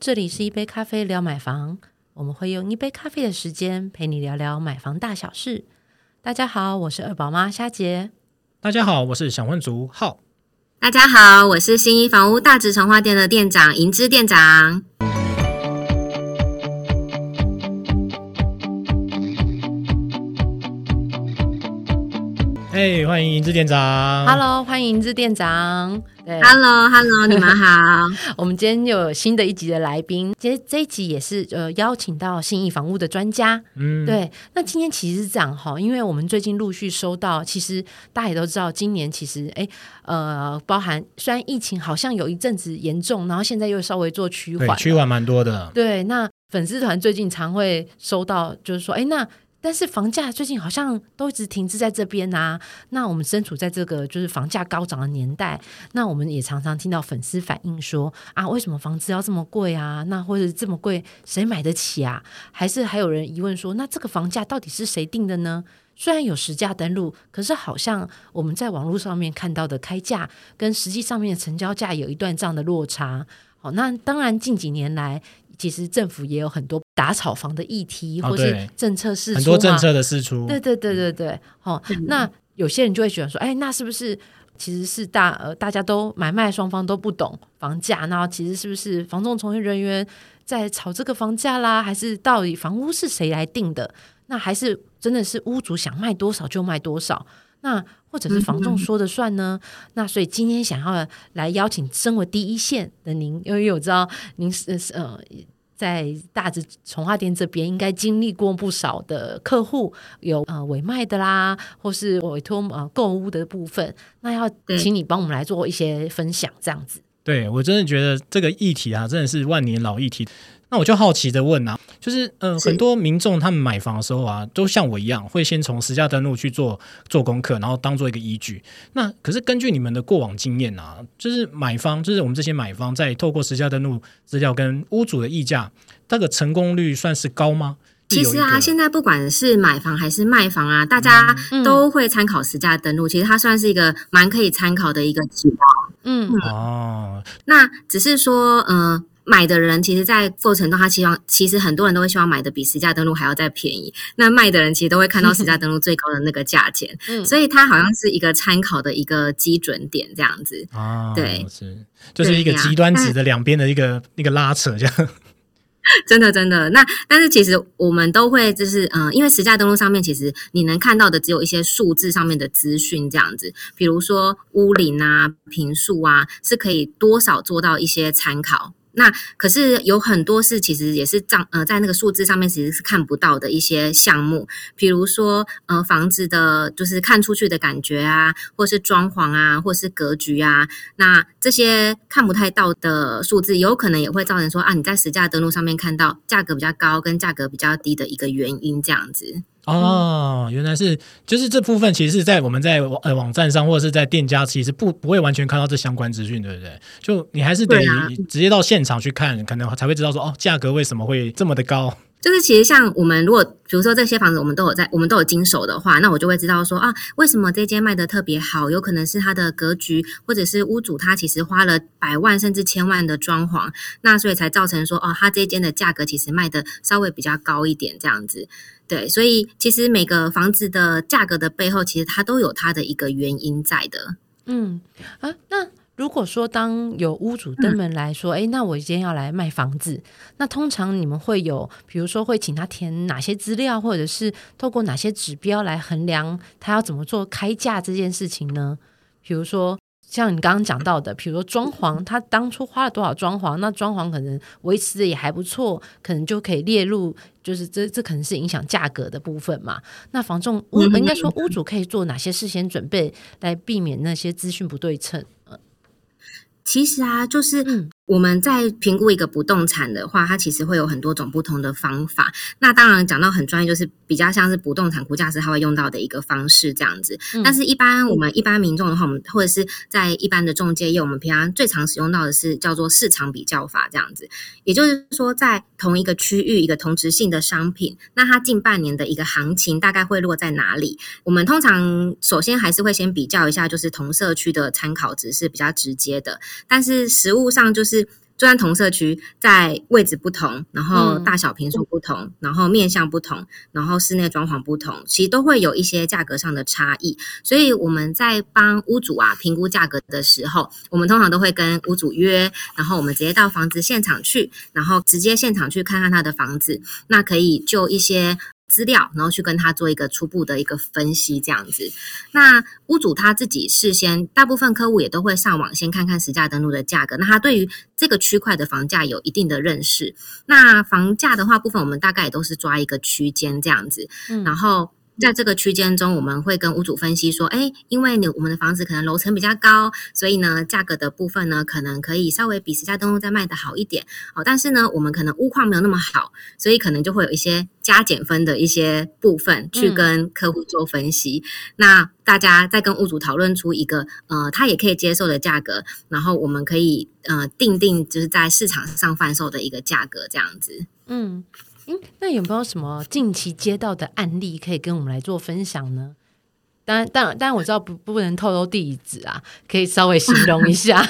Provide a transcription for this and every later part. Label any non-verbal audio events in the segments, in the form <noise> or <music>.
这里是一杯咖啡聊买房，我们会用一杯咖啡的时间陪你聊聊买房大小事。大家好，我是二宝妈虾姐。大家好，我是小混族浩。大家好，我是新一房屋大直成化店的店长银之店长。哎，欢迎银子店长。Hello，欢迎银店长。对 Hello，Hello，<laughs> 你们好。<laughs> 我们今天又有新的一集的来宾，今天这一集也是呃邀请到信义房屋的专家。嗯，对，那今天其实是这样哈，因为我们最近陆续收到，其实大家也都知道，今年其实哎呃，包含虽然疫情好像有一阵子严重，然后现在又稍微做趋缓趋缓蛮多的。对，那粉丝团最近常会收到，就是说，哎，那但是房价最近好像都一直停滞在这边啊。那我们身处在这个就是房价高涨的年代，那我们也常常听到粉丝反映说，啊，为什么房子要这么贵啊？那或者这么贵，谁买得起啊？还是还有人疑问说，那这个房价到底是谁定的呢？虽然有实价登录，可是好像我们在网络上面看到的开价跟实际上面的成交价有一段这样的落差。好，那当然近几年来，其实政府也有很多打炒房的议题，或是政策释出、很多政策的释出。对对对对对，好、那有些人就会觉得说，哎，那是不是其实是大呃大家都买卖双方都不懂房价，那其实是不是房仲从业人员在炒这个房价啦，还是到底房屋是谁来定的？那还是真的是屋主想卖多少就卖多少？那或者是房仲说的算呢？那所以今天想要来邀请身为第一线的您，因为我知道您是是呃在大直从化店这边应该经历过不少的客户，有呃委卖的啦，或是委托呃购物的部分，那要请你帮我们来做一些分享，这样子。对我真的觉得这个议题啊，真的是万年老议题。那我就好奇的问啊，就是呃，很多民众他们买房的时候啊，都像我一样，会先从实价登录去做做功课，然后当做一个依据。那可是根据你们的过往经验啊，就是买方，就是我们这些买方在透过实价登录资料跟屋主的议价，这个成功率算是高吗？其实啊，现在不管是买房还是卖房啊，大家嗯都会参考实价登录。其实它算是一个蛮可以参考的一个指标。嗯哦，那只是说，呃，买的人其实，在过程中，他希望，其实很多人都会希望买的比实价登录还要再便宜。那卖的人其实都会看到实价登录最高的那个价钱，嗯 <laughs> 所以它好像是一个参考的一个基准点这样子。啊，对是，就是一个极端值的两边的一个一个拉扯，这样。<laughs> 真的真的，那但是其实我们都会就是嗯、呃因为实价登录上面其实你能看到的只有一些数字上面的资讯这样子，比如说屋龄啊、平数啊，是可以多少做到一些参考。那可是有很多是其实也是账呃在那个数字上面其实是看不到的一些项目，比如说呃房子的就是看出去的感觉啊，或是装潢啊，或是格局啊，那这些看不太到的数字，有可能也会造成说啊，你在实价登录上面看到价格比较高跟价格比较低的一个原因，这样子。哦，原来是就是这部分，其实是在我们在网呃网站上或者是在店家，其实不不会完全看到这相关资讯，对不对？就你还是得直接到现场去看，可能才会知道说哦，价格为什么会这么的高。就是其实像我们如果比如说这些房子我们都有在我们都有经手的话，那我就会知道说啊，为什么这间卖的特别好？有可能是它的格局，或者是屋主他其实花了百万甚至千万的装潢，那所以才造成说哦，他这间的价格其实卖的稍微比较高一点这样子。对，所以其实每个房子的价格的背后，其实它都有它的一个原因在的。嗯啊，那如果说当有屋主登门来说，哎、那我今天要来卖房子，那通常你们会有，比如说会请他填哪些资料，或者是透过哪些指标来衡量他要怎么做开价这件事情呢？比如说。像你刚刚讲到的，比如说装潢，他当初花了多少装潢，那装潢可能维持的也还不错，可能就可以列入，就是这这可能是影响价格的部分嘛。那房仲屋嗯应该说屋主可以做哪些事先准备，来避免那些资讯不对称？其实啊，就是我们在评估一个不动产的话，它其实会有很多种不同的方法。那当然讲到很专业，就是比较像是不动产估价师他会用到的一个方式这样子。嗯但是，一般我们一般民众的话，我们或者是在一般的中介业，我们平常最常使用到的是叫做市场比较法这样子。也就是说，在同一个区域一个同质性的商品，那它近半年的一个行情大概会落在哪里？我们通常首先还是会先比较一下，就是同社区的参考值是比较直接的。但是实物上就是就算同社区在位置不同，然后大小平数不同，然后面向不同，然后室内装潢不同，其实都会有一些价格上的差异。所以我们在帮屋主啊评估价格的时候，我们通常都会跟屋主约，然后我们直接到房子现场去，然后直接现场去看看他的房子，那可以就一些。资料，然后去跟他做一个初步的一个分析，这样子。那屋主他自己事先，大部分客户也都会上网先看看实价登录的价格。那他对于这个区块的房价有一定的认识。那房价的话，部分我们大概也都是抓一个区间这样子，然后。在这个区间中，我们会跟屋主分析说，哎，因为你我们的房子可能楼层比较高，所以呢，价格的部分呢，可能可以稍微比实价登录再卖的好一点。哦，但是呢，我们可能屋况没有那么好，所以可能就会有一些加减分的一些部分去跟客户做分析。那大家再跟屋主讨论出一个呃，他也可以接受的价格，然后我们可以呃定定就是在市场上贩售的一个价格这样子。嗯。嗯，那有没有什么近期接到的案例可以跟我们来做分享呢？当然，当然，当然，我知道不不能透露地址啊，可以稍微形容一下，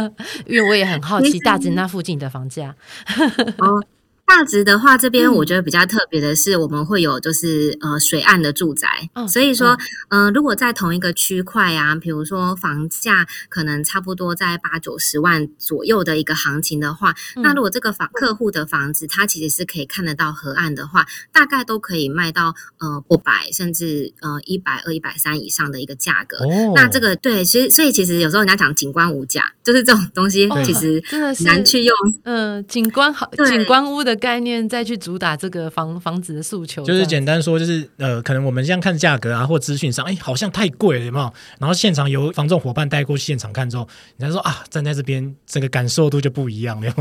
<laughs> 因为我也很好奇大直那附近的房价。<laughs> 大直的话，这边我觉得比较特别的是，我们会有就是呃水岸的住宅，所以说，嗯，如果在同一个区块啊，比如说房价可能差不多在八九十万左右的一个行情的话，那如果这个房客户的房子，它其实是可以看得到河岸的话，大概都可以卖到呃五百甚至呃一百二、一百三以上的一个价格。那这个对，所以所以其实有时候人家讲景观无价，就是这种东西其实真的是难去用。嗯，景观好，景观屋的。概念再去主打这个房房子的诉求，就是简单说，就是呃，可能我们这样看价格啊，或资讯上，哎，好像太贵了，有没有？然后现场由房仲伙伴带过去现场看之后，人家说啊，站在这边，这个感受度就不一样了。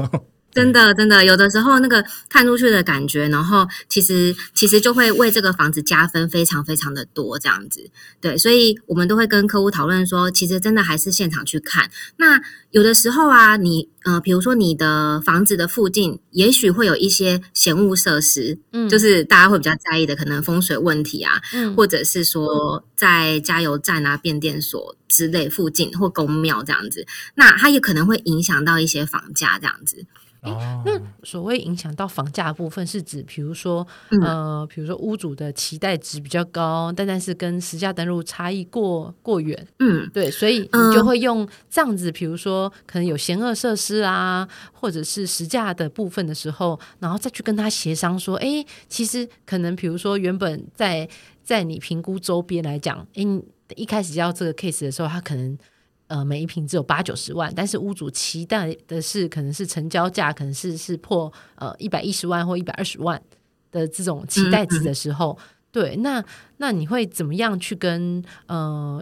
真的，真的，有的时候那个看出去的感觉，然后其实其实就会为这个房子加分，非常非常的多这样子。对，所以我们都会跟客户讨论说，其实真的还是现场去看。那有的时候啊，你呃，比如说你的房子的附近，也许会有一些闲物设施，嗯，就是大家会比较在意的，可能风水问题啊，嗯，或者是说在加油站啊、变电所之类附近或公庙这样子，那它也可能会影响到一些房价这样子。那所谓影响到房价部分，是指比如说，呃，比如说屋主的期待值比较高，但但是跟实价登录差异过过远，嗯，对，所以你就会用这样子，比如说可能有险恶设施啊，或者是实价的部分的时候，然后再去跟他协商说，哎，其实可能比如说原本在在你评估周边来讲，哎，一开始要这个 case 的时候，他可能。呃，每一平只有八九十万，但是屋主期待的是，可能是成交价，可能是是破呃一百一十万或一百二十万的这种期待值的时候，对，那那你会怎么样去跟呃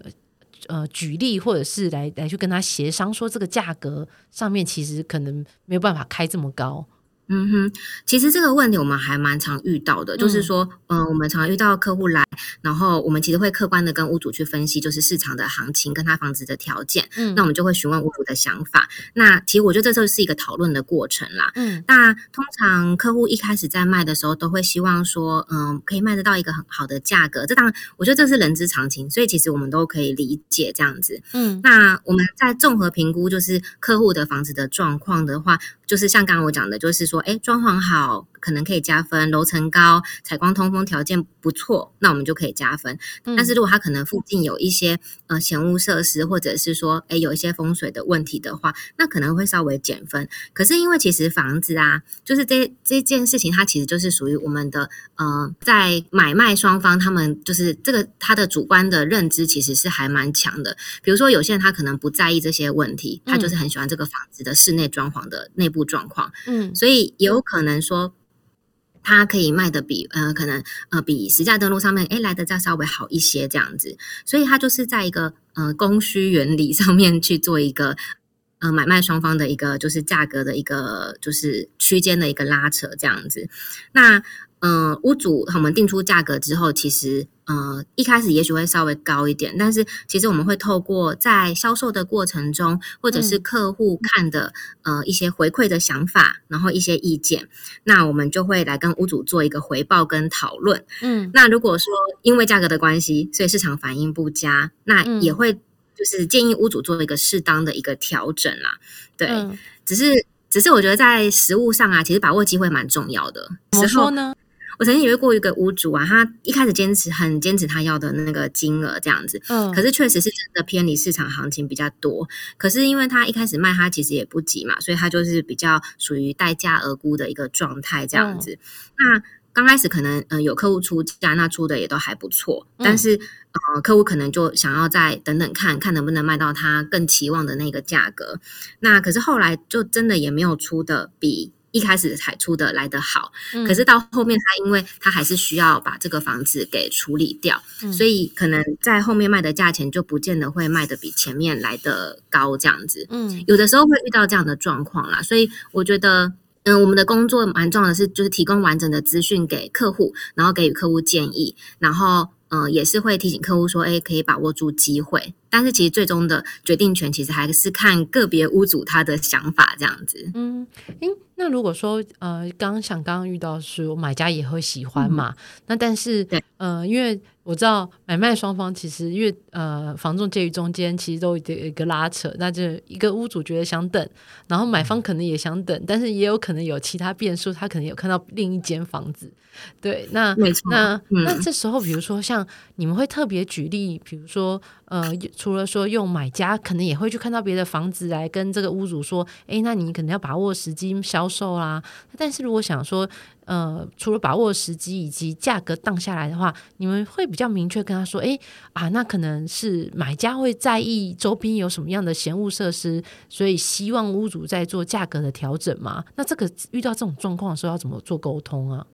呃举例，或者是来来去跟他协商，说这个价格上面其实可能没有办法开这么高。嗯哼，其实这个问题我们还蛮常遇到的，就是说，嗯，我们常遇到客户来，然后我们其实会客观的跟屋主去分析，就是市场的行情跟他房子的条件，嗯，那我们就会询问屋主的想法。那其实我觉得这就是一个讨论的过程啦，嗯，那通常客户一开始在卖的时候，都会希望说，嗯，可以卖得到一个很好的价格，这当然我觉得这是人之常情，所以其实我们都可以理解这样子，嗯，那我们在综合评估就是客户的房子的状况的话。就是像刚刚我讲的，就是说，哎，装潢好可能可以加分，楼层高，采光通风条件不错，那我们就可以加分。但是如果它可能附近有一些呃闲屋设施，或者是说，哎，有一些风水的问题的话，那可能会稍微减分。可是因为其实房子啊，就是这这件事情，它其实就是属于我们的呃，在买卖双方他们就是这个他的主观的认知其实是还蛮强的。比如说有些人他可能不在意这些问题，他就是很喜欢这个房子的室内装潢的内部。状况，嗯，所以也有可能说，它可以卖的比呃，可能呃，比实价登录上面哎来的再稍微好一些这样子，所以它就是在一个呃供需原理上面去做一个呃买卖双方的一个就是价格的一个就是区间的一个拉扯这样子，那。嗯，屋主我们定出价格之后，其实呃一开始也许会稍微高一点，但是其实我们会透过在销售的过程中，或者是客户看的呃一些回馈的想法，然后一些意见，那我们就会来跟屋主做一个回报跟讨论。嗯，那如果说因为价格的关系，所以市场反应不佳，那也会就是建议屋主做一个适当的一个调整啦。对，只是。只是我觉得在实物上啊，其实把握机会蛮重要的。怎么说呢？我曾经有遇过一个屋主啊，他一开始坚持很坚持他要的那个金额这样子，嗯，可是确实是真的偏离市场行情比较多。可是因为他一开始卖，他其实也不急嘛，所以他就是比较属于待价而沽的一个状态这样子。那刚开始可能呃有客户出价，那出的也都还不错，但是呃客户可能就想要再等等看看能不能卖到他更期望的那个价格。那可是后来就真的也没有出的比。一开始才出的来得好，可是到后面他因为他还是需要把这个房子给处理掉，所以可能在后面卖的价钱就不见得会卖的比前面来的高这样子。嗯，有的时候会遇到这样的状况啦，所以我觉得，嗯，我们的工作蛮重要的是，就是提供完整的资讯给客户，然后给予客户建议，然后。嗯，也是会提醒客户说，哎，可以把握住机会。但是其实最终的决定权，其实还是看个别屋主他的想法这样子。嗯，诶，那如果说呃，刚刚想刚刚遇到是买家也会喜欢嘛？那但是呃，因为。我知道买卖双方其实因为呃房仲介于中间，其实都有一个拉扯。那就一个屋主觉得想等，然后买方可能也想等，但是也有可能有其他变数，他可能有看到另一间房子。对，那那那这时候，比如说像你们会特别举例，比如说呃，除了说用买家，可能也会去看到别的房子来跟这个屋主说，哎，那你可能要把握时机销售啦。但是如果想说。呃，除了把握时机以及价格荡下来的话，你们会比较明确跟他说，哎啊，那可能是买家会在意周边有什么样的闲物设施，所以希望屋主在做价格的调整嘛？那这个遇到这种状况的时候要怎么做沟通啊？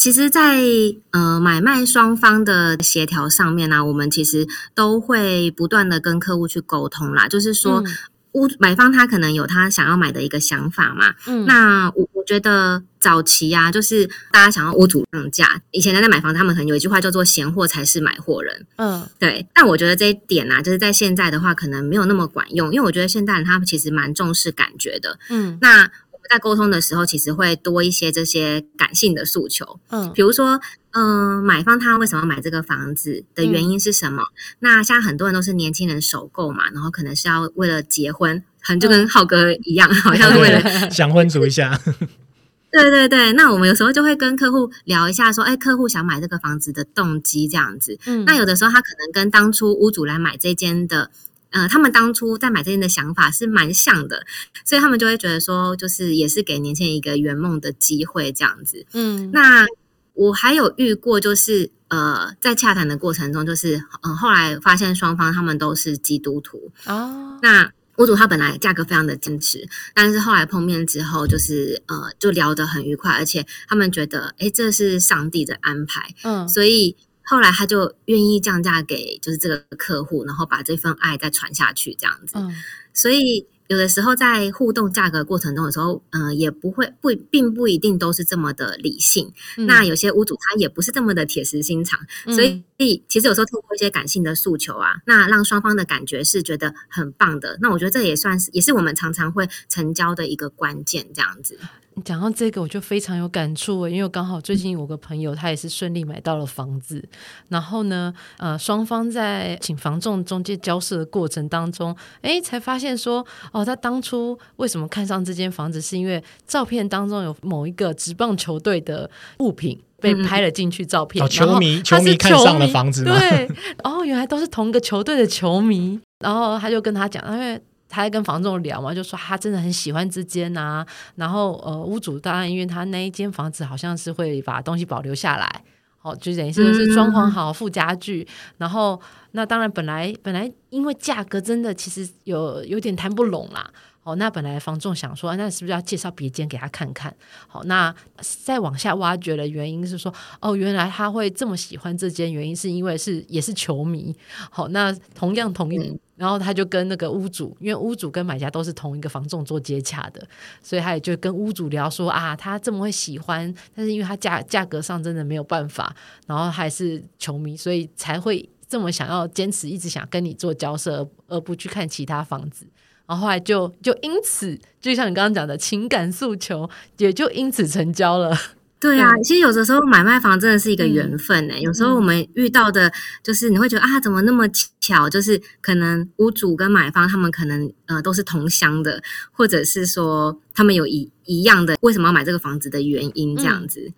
其实，在呃买卖双方的协调上面呢，我们其实都会不断的跟客户去沟通啦，就是说。屋买方他可能有他想要买的一个想法嘛，嗯，那我我觉得早期啊，就是大家想要屋主让价，以前在买房，他们可能有一句话叫做“闲货才是买货人”，嗯，对。但我觉得这一点啊，就是在现在的话，可能没有那么管用，因为我觉得现代人他其实蛮重视感觉的，嗯，那。在沟通的时候，其实会多一些这些感性的诉求，嗯，比如说，嗯，买方他为什么买这个房子的原因是什么？那像很多人都是年轻人首购嘛，然后可能是要为了结婚，很就跟浩哥一样，好像是为了 <laughs> 想婚组一下。<laughs> 对对对，那我们有时候就会跟客户聊一下，说，哎，客户想买这个房子的动机这样子。嗯，那有的时候他可能跟当初屋主来买这间的。呃，他们当初在买这件的想法是蛮像的，所以他们就会觉得说，就是也是给年轻人一个圆梦的机会这样子。嗯，那我还有遇过，就是呃，在洽谈的过程中，就是嗯，后来发现双方他们都是基督徒哦。那屋主他本来价格非常的坚持，但是后来碰面之后，就是呃，就聊得很愉快，而且他们觉得，哎，这是上帝的安排。嗯，所以。后来他就愿意降价给就是这个客户，然后把这份爱再传下去，这样子。嗯，所以有的时候在互动价格过程中的时候，嗯，也不会不并不一定都是这么的理性。那有些屋主他也不是这么的铁石心肠，所以其实有时候透过一些感性的诉求啊，那让双方的感觉是觉得很棒的。那我觉得这也算是也是我们常常会成交的一个关键，这样子。讲到这个，我就非常有感触，因为刚好最近有个朋友，他也是顺利买到了房子。然后呢，呃，双方在请房仲中介交涉的过程当中，哎，才发现说，哦，他当初为什么看上这间房子，是因为照片当中有某一个职棒球队的物品被拍了进去，照片，球迷球迷看上了房子，对，<laughs> 哦，原来都是同一个球队的球迷。<laughs> 然后他就跟他讲，因为。他在跟房仲聊嘛，就说他真的很喜欢这间啊。然后呃，屋主当然因为他那一间房子好像是会把东西保留下来，好，就等于是是装潢好附家具。然后那当然本来本来因为价格真的其实有有点谈不拢啦。好，那本来房仲想说，那是不是要介绍别间给他看看？好，那再往下挖掘的原因是说，哦，原来他会这么喜欢这间，原因是因为是也是球迷。好，那同样同一。然后他就跟那个屋主，因为屋主跟买家都是同一个房仲做接洽的，所以他也就跟屋主聊说啊，他这么会喜欢，但是因为他价价格上真的没有办法，然后还是球迷，所以才会这么想要坚持，一直想跟你做交涉，而不去看其他房子。然后后来就就因此，就像你刚刚讲的情感诉求，也就因此成交了。<laughs> 对啊，其实有的时候买卖房真的是一个缘分呢。有时候我们遇到的，就是你会觉得啊，怎么那么巧？就是可能屋主跟买方他们可能呃都是同乡的，或者是说他们有一一样的为什么要买这个房子的原因这样子。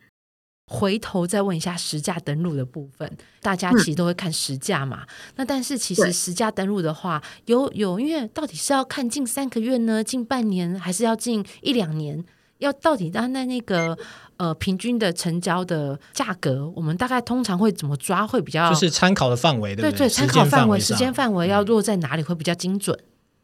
回头再问一下实价登录的部分，大家其实都会看实价嘛。那但是其实实价登录的话，有有因为到底是要看近三个月呢，近半年，还是要近一两年？要到底它那那个呃平均的成交的价格，我们大概通常会怎么抓会比较？就是参考的范围，对对对，参考范围、时间范围要落在哪里会比较精准？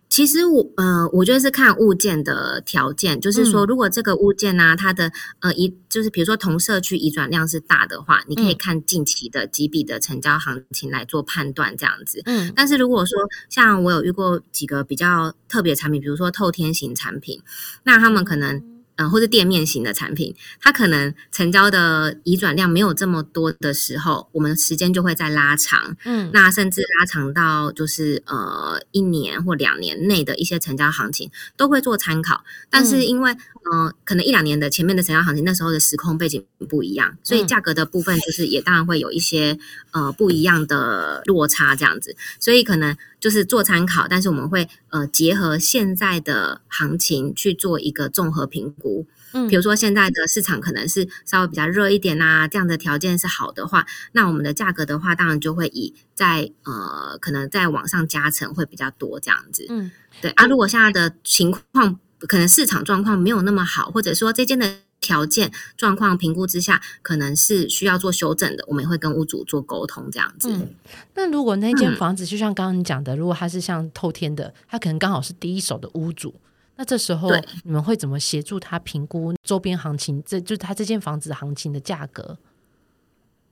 其实我呃，我觉得是看物件的条件，就是说，如果这个物件呢，它的呃移，就是比如说同社区移转量是大的话，你可以看近期的几笔的成交行情来做判断，这样子。嗯，但是如果说像我有遇过几个比较特别产品，比如说透天型产品，那他们可能。嗯，或者店面型的产品，它可能成交的移转量没有这么多的时候，我们时间就会再拉长。嗯，那甚至拉长到就是呃一年或两年内的一些成交行情都会做参考。但是因为嗯，可能一两年的前面的成交行情那时候的时空背景不一样，所以价格的部分就是也当然会有一些呃不一样的落差这样子。所以可能就是做参考，但是我们会呃结合现在的行情去做一个综合评估。嗯，比如说现在的市场可能是稍微比较热一点啊，这样的条件是好的话，那我们的价格的话，当然就会以在呃，可能在往上加成会比较多这样子。嗯，对啊，如果现在的情况可能市场状况没有那么好，或者说这间的条件状况评估之下，可能是需要做修正的，我们也会跟屋主做沟通这样子。嗯，那如果那间房子就像刚刚你讲的，如果它是像透天的，它可能刚好是第一手的屋主。那这时候你们会怎么协助他评估周边行情？这就是他这间房子行情的价格。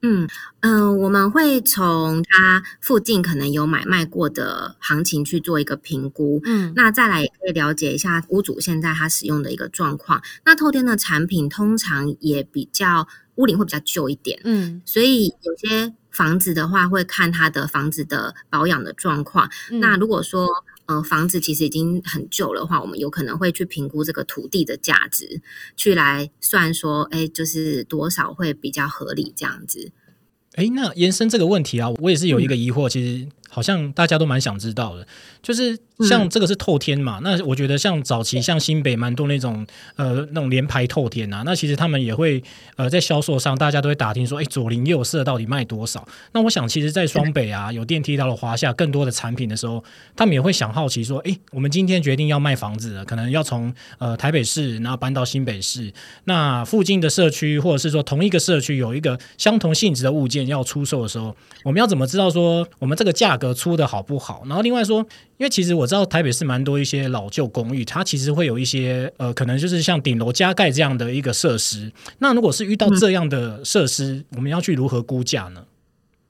嗯嗯，我们会从它附近可能有买卖过的行情去做一个评估。嗯，那再来也可以了解一下屋主现在他使用的一个状况。那透天的产品通常也比较屋龄会比较旧一点。嗯，所以有些房子的话会看它的房子的保养的状况。那如果说呃，房子其实已经很旧的话，我们有可能会去评估这个土地的价值，去来算说，哎，就是多少会比较合理这样子。哎，那延伸这个问题啊，我也是有一个疑惑，其实。好像大家都蛮想知道的，就是像这个是透天嘛？那我觉得像早期像新北蛮多那种呃那种连排透天啊，那其实他们也会呃在销售上，大家都会打听说，哎，左邻右舍到底卖多少？那我想，其实，在双北啊有电梯到了华夏更多的产品的时候，他们也会想好奇说，哎，我们今天决定要卖房子了，可能要从呃台北市然后搬到新北市，那附近的社区或者是说同一个社区有一个相同性质的物件要出售的时候，我们要怎么知道说我们这个价格？出的好不好？然后另外说，因为其实我知道台北是蛮多一些老旧公寓，它其实会有一些呃，可能就是像顶楼加盖这样的一个设施。那如果是遇到这样的设施，我们要去如何估价呢？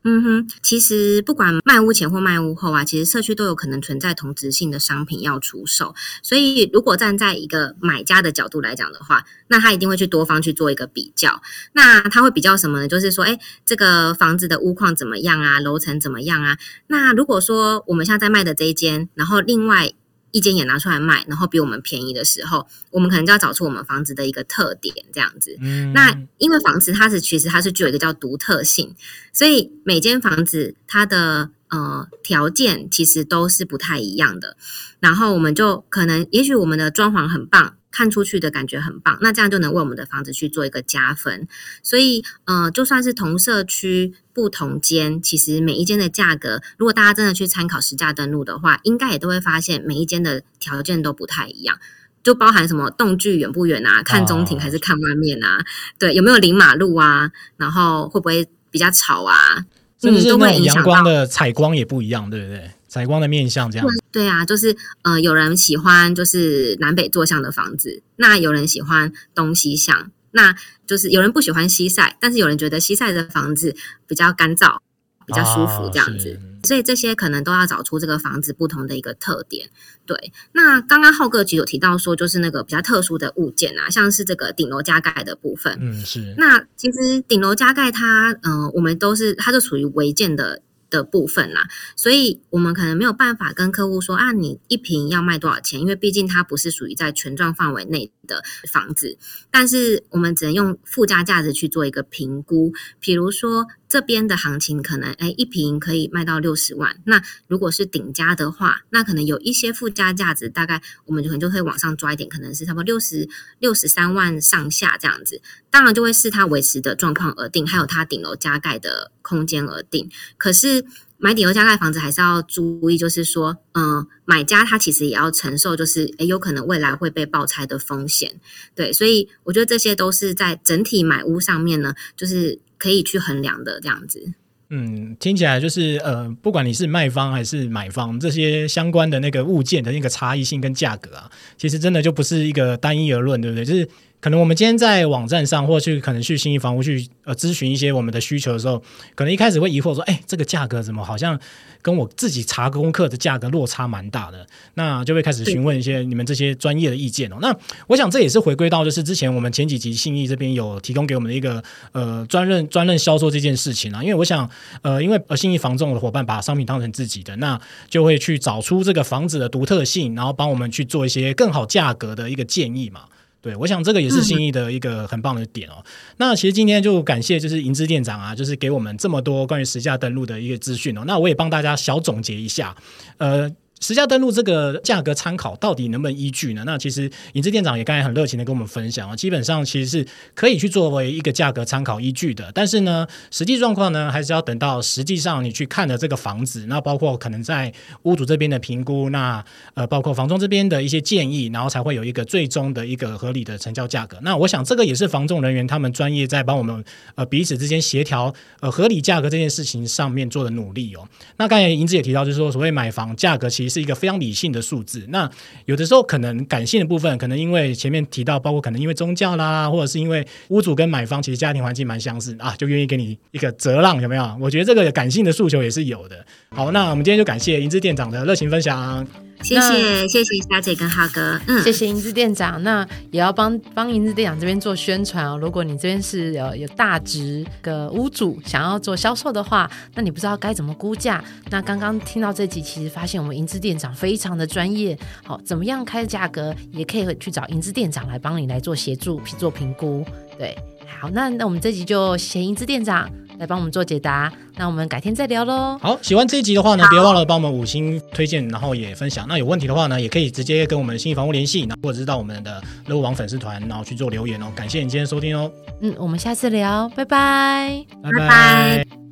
嗯哼，其实不管卖屋前或卖屋后啊，其实社区都有可能存在同质性的商品要出售。所以，如果站在一个买家的角度来讲的话，那他一定会去多方去做一个比较。那他会比较什么呢？就是说，哎，这个房子的屋况怎么样啊？楼层怎么样啊？那如果说我们现在在卖的这一间，然后另外。一间也拿出来卖，然后比我们便宜的时候，我们可能就要找出我们房子的一个特点，这样子。嗯，那因为房子它是其实它是具有一个叫独特性，所以每间房子它的呃条件其实都是不太一样的。然后我们就可能，也许我们的装潢很棒。看出去的感觉很棒，那这样就能为我们的房子去做一个加分。所以，呃，就算是同社区不同间，其实每一间的价格，如果大家真的去参考实价登录的话，应该也都会发现每一间的条件都不太一样，就包含什么动距远不远啊，看中庭还是看外面啊，对，有没有临马路啊，然后会不会比较吵啊，甚至是那种阳光的采光也不一样，对不对？采光的面向这样，对啊，就是呃，有人喜欢就是南北坐向的房子，那有人喜欢东西向，那就是有人不喜欢西晒，但是有人觉得西晒的房子比较干燥，比较舒服这样子，所以这些可能都要找出这个房子不同的一个特点。对，那刚刚浩哥其实有提到说，就是那个比较特殊的物件啊，像是这个顶楼加盖的部分，嗯，是。那其实顶楼加盖它，嗯，我们都是它就属于违建的。的部分啦，所以我们可能没有办法跟客户说啊，你一瓶要卖多少钱，因为毕竟它不是属于在权状范围内的房子，但是我们只能用附加价值去做一个评估，比如说这边的行情可能哎一瓶可以卖到六十万，那如果是顶家的话，那可能有一些附加价值，大概我们可能就会往上抓一点，可能是差不多六十六十三万上下这样子，当然就会视它维持的状况而定，还有它顶楼加盖的空间而定，可是。买顶楼加盖房子还是要注意，就是说，嗯，买家他其实也要承受，就是诶有可能未来会被爆拆的风险。对，所以我觉得这些都是在整体买屋上面呢，就是可以去衡量的这样子。嗯，听起来就是呃，不管你是卖方还是买方，这些相关的那个物件的那个差异性跟价格啊，其实真的就不是一个单一而论，对不对？就是。可能我们今天在网站上，或去可能去新一房屋去呃咨询一些我们的需求的时候，可能一开始会疑惑说，哎，这个价格怎么好像跟我自己查功课的价格落差蛮大的？那就会开始询问一些你们这些专业的意见哦。那我想这也是回归到就是之前我们前几集信义这边有提供给我们的一个呃专任专任销售这件事情啊。因为我想呃，因为呃信义房仲的伙伴把商品当成自己的，那就会去找出这个房子的独特性，然后帮我们去做一些更好价格的一个建议嘛。对，我想这个也是新意的一个很棒的点哦。那其实今天就感谢就是银之店长啊，就是给我们这么多关于实价登录的一个资讯哦。那我也帮大家小总结一下，呃。实价登录这个价格参考到底能不能依据呢？那其实银子店长也刚才很热情的跟我们分享啊，基本上其实是可以去作为一个价格参考依据的。但是呢，实际状况呢，还是要等到实际上你去看的这个房子，那包括可能在屋主这边的评估，那呃，包括房仲这边的一些建议，然后才会有一个最终的一个合理的成交价格。那我想这个也是房仲人员他们专业在帮我们呃彼此之间协调呃合理价格这件事情上面做的努力哦。那刚才银子也提到，就是说所谓买房价格其实。是一个非常理性的数字。那有的时候可能感性的部分，可能因为前面提到，包括可能因为宗教啦，或者是因为屋主跟买方其实家庭环境蛮相似啊，就愿意给你一个折让，有没有？我觉得这个感性的诉求也是有的。好，那我们今天就感谢银之店长的热情分享。谢谢谢谢小姐跟浩哥，嗯，谢谢银子店长。那也要帮帮银子店长这边做宣传哦。如果你这边是有有大值的屋主想要做销售的话，那你不知道该怎么估价。那刚刚听到这集，其实发现我们银子店长非常的专业。好，怎么样开价格，也可以去找银子店长来帮你来做协助，做评估。对，好，那那我们这集就谢银子店长。来帮我们做解答，那我们改天再聊喽。好，喜欢这一集的话呢，别忘了帮我们五星推荐，然后也分享。那有问题的话呢，也可以直接跟我们新房屋联系，或者是到我们的乐屋网粉丝团，然后去做留言哦。感谢你今天收听哦。嗯，我们下次聊，拜拜，拜拜。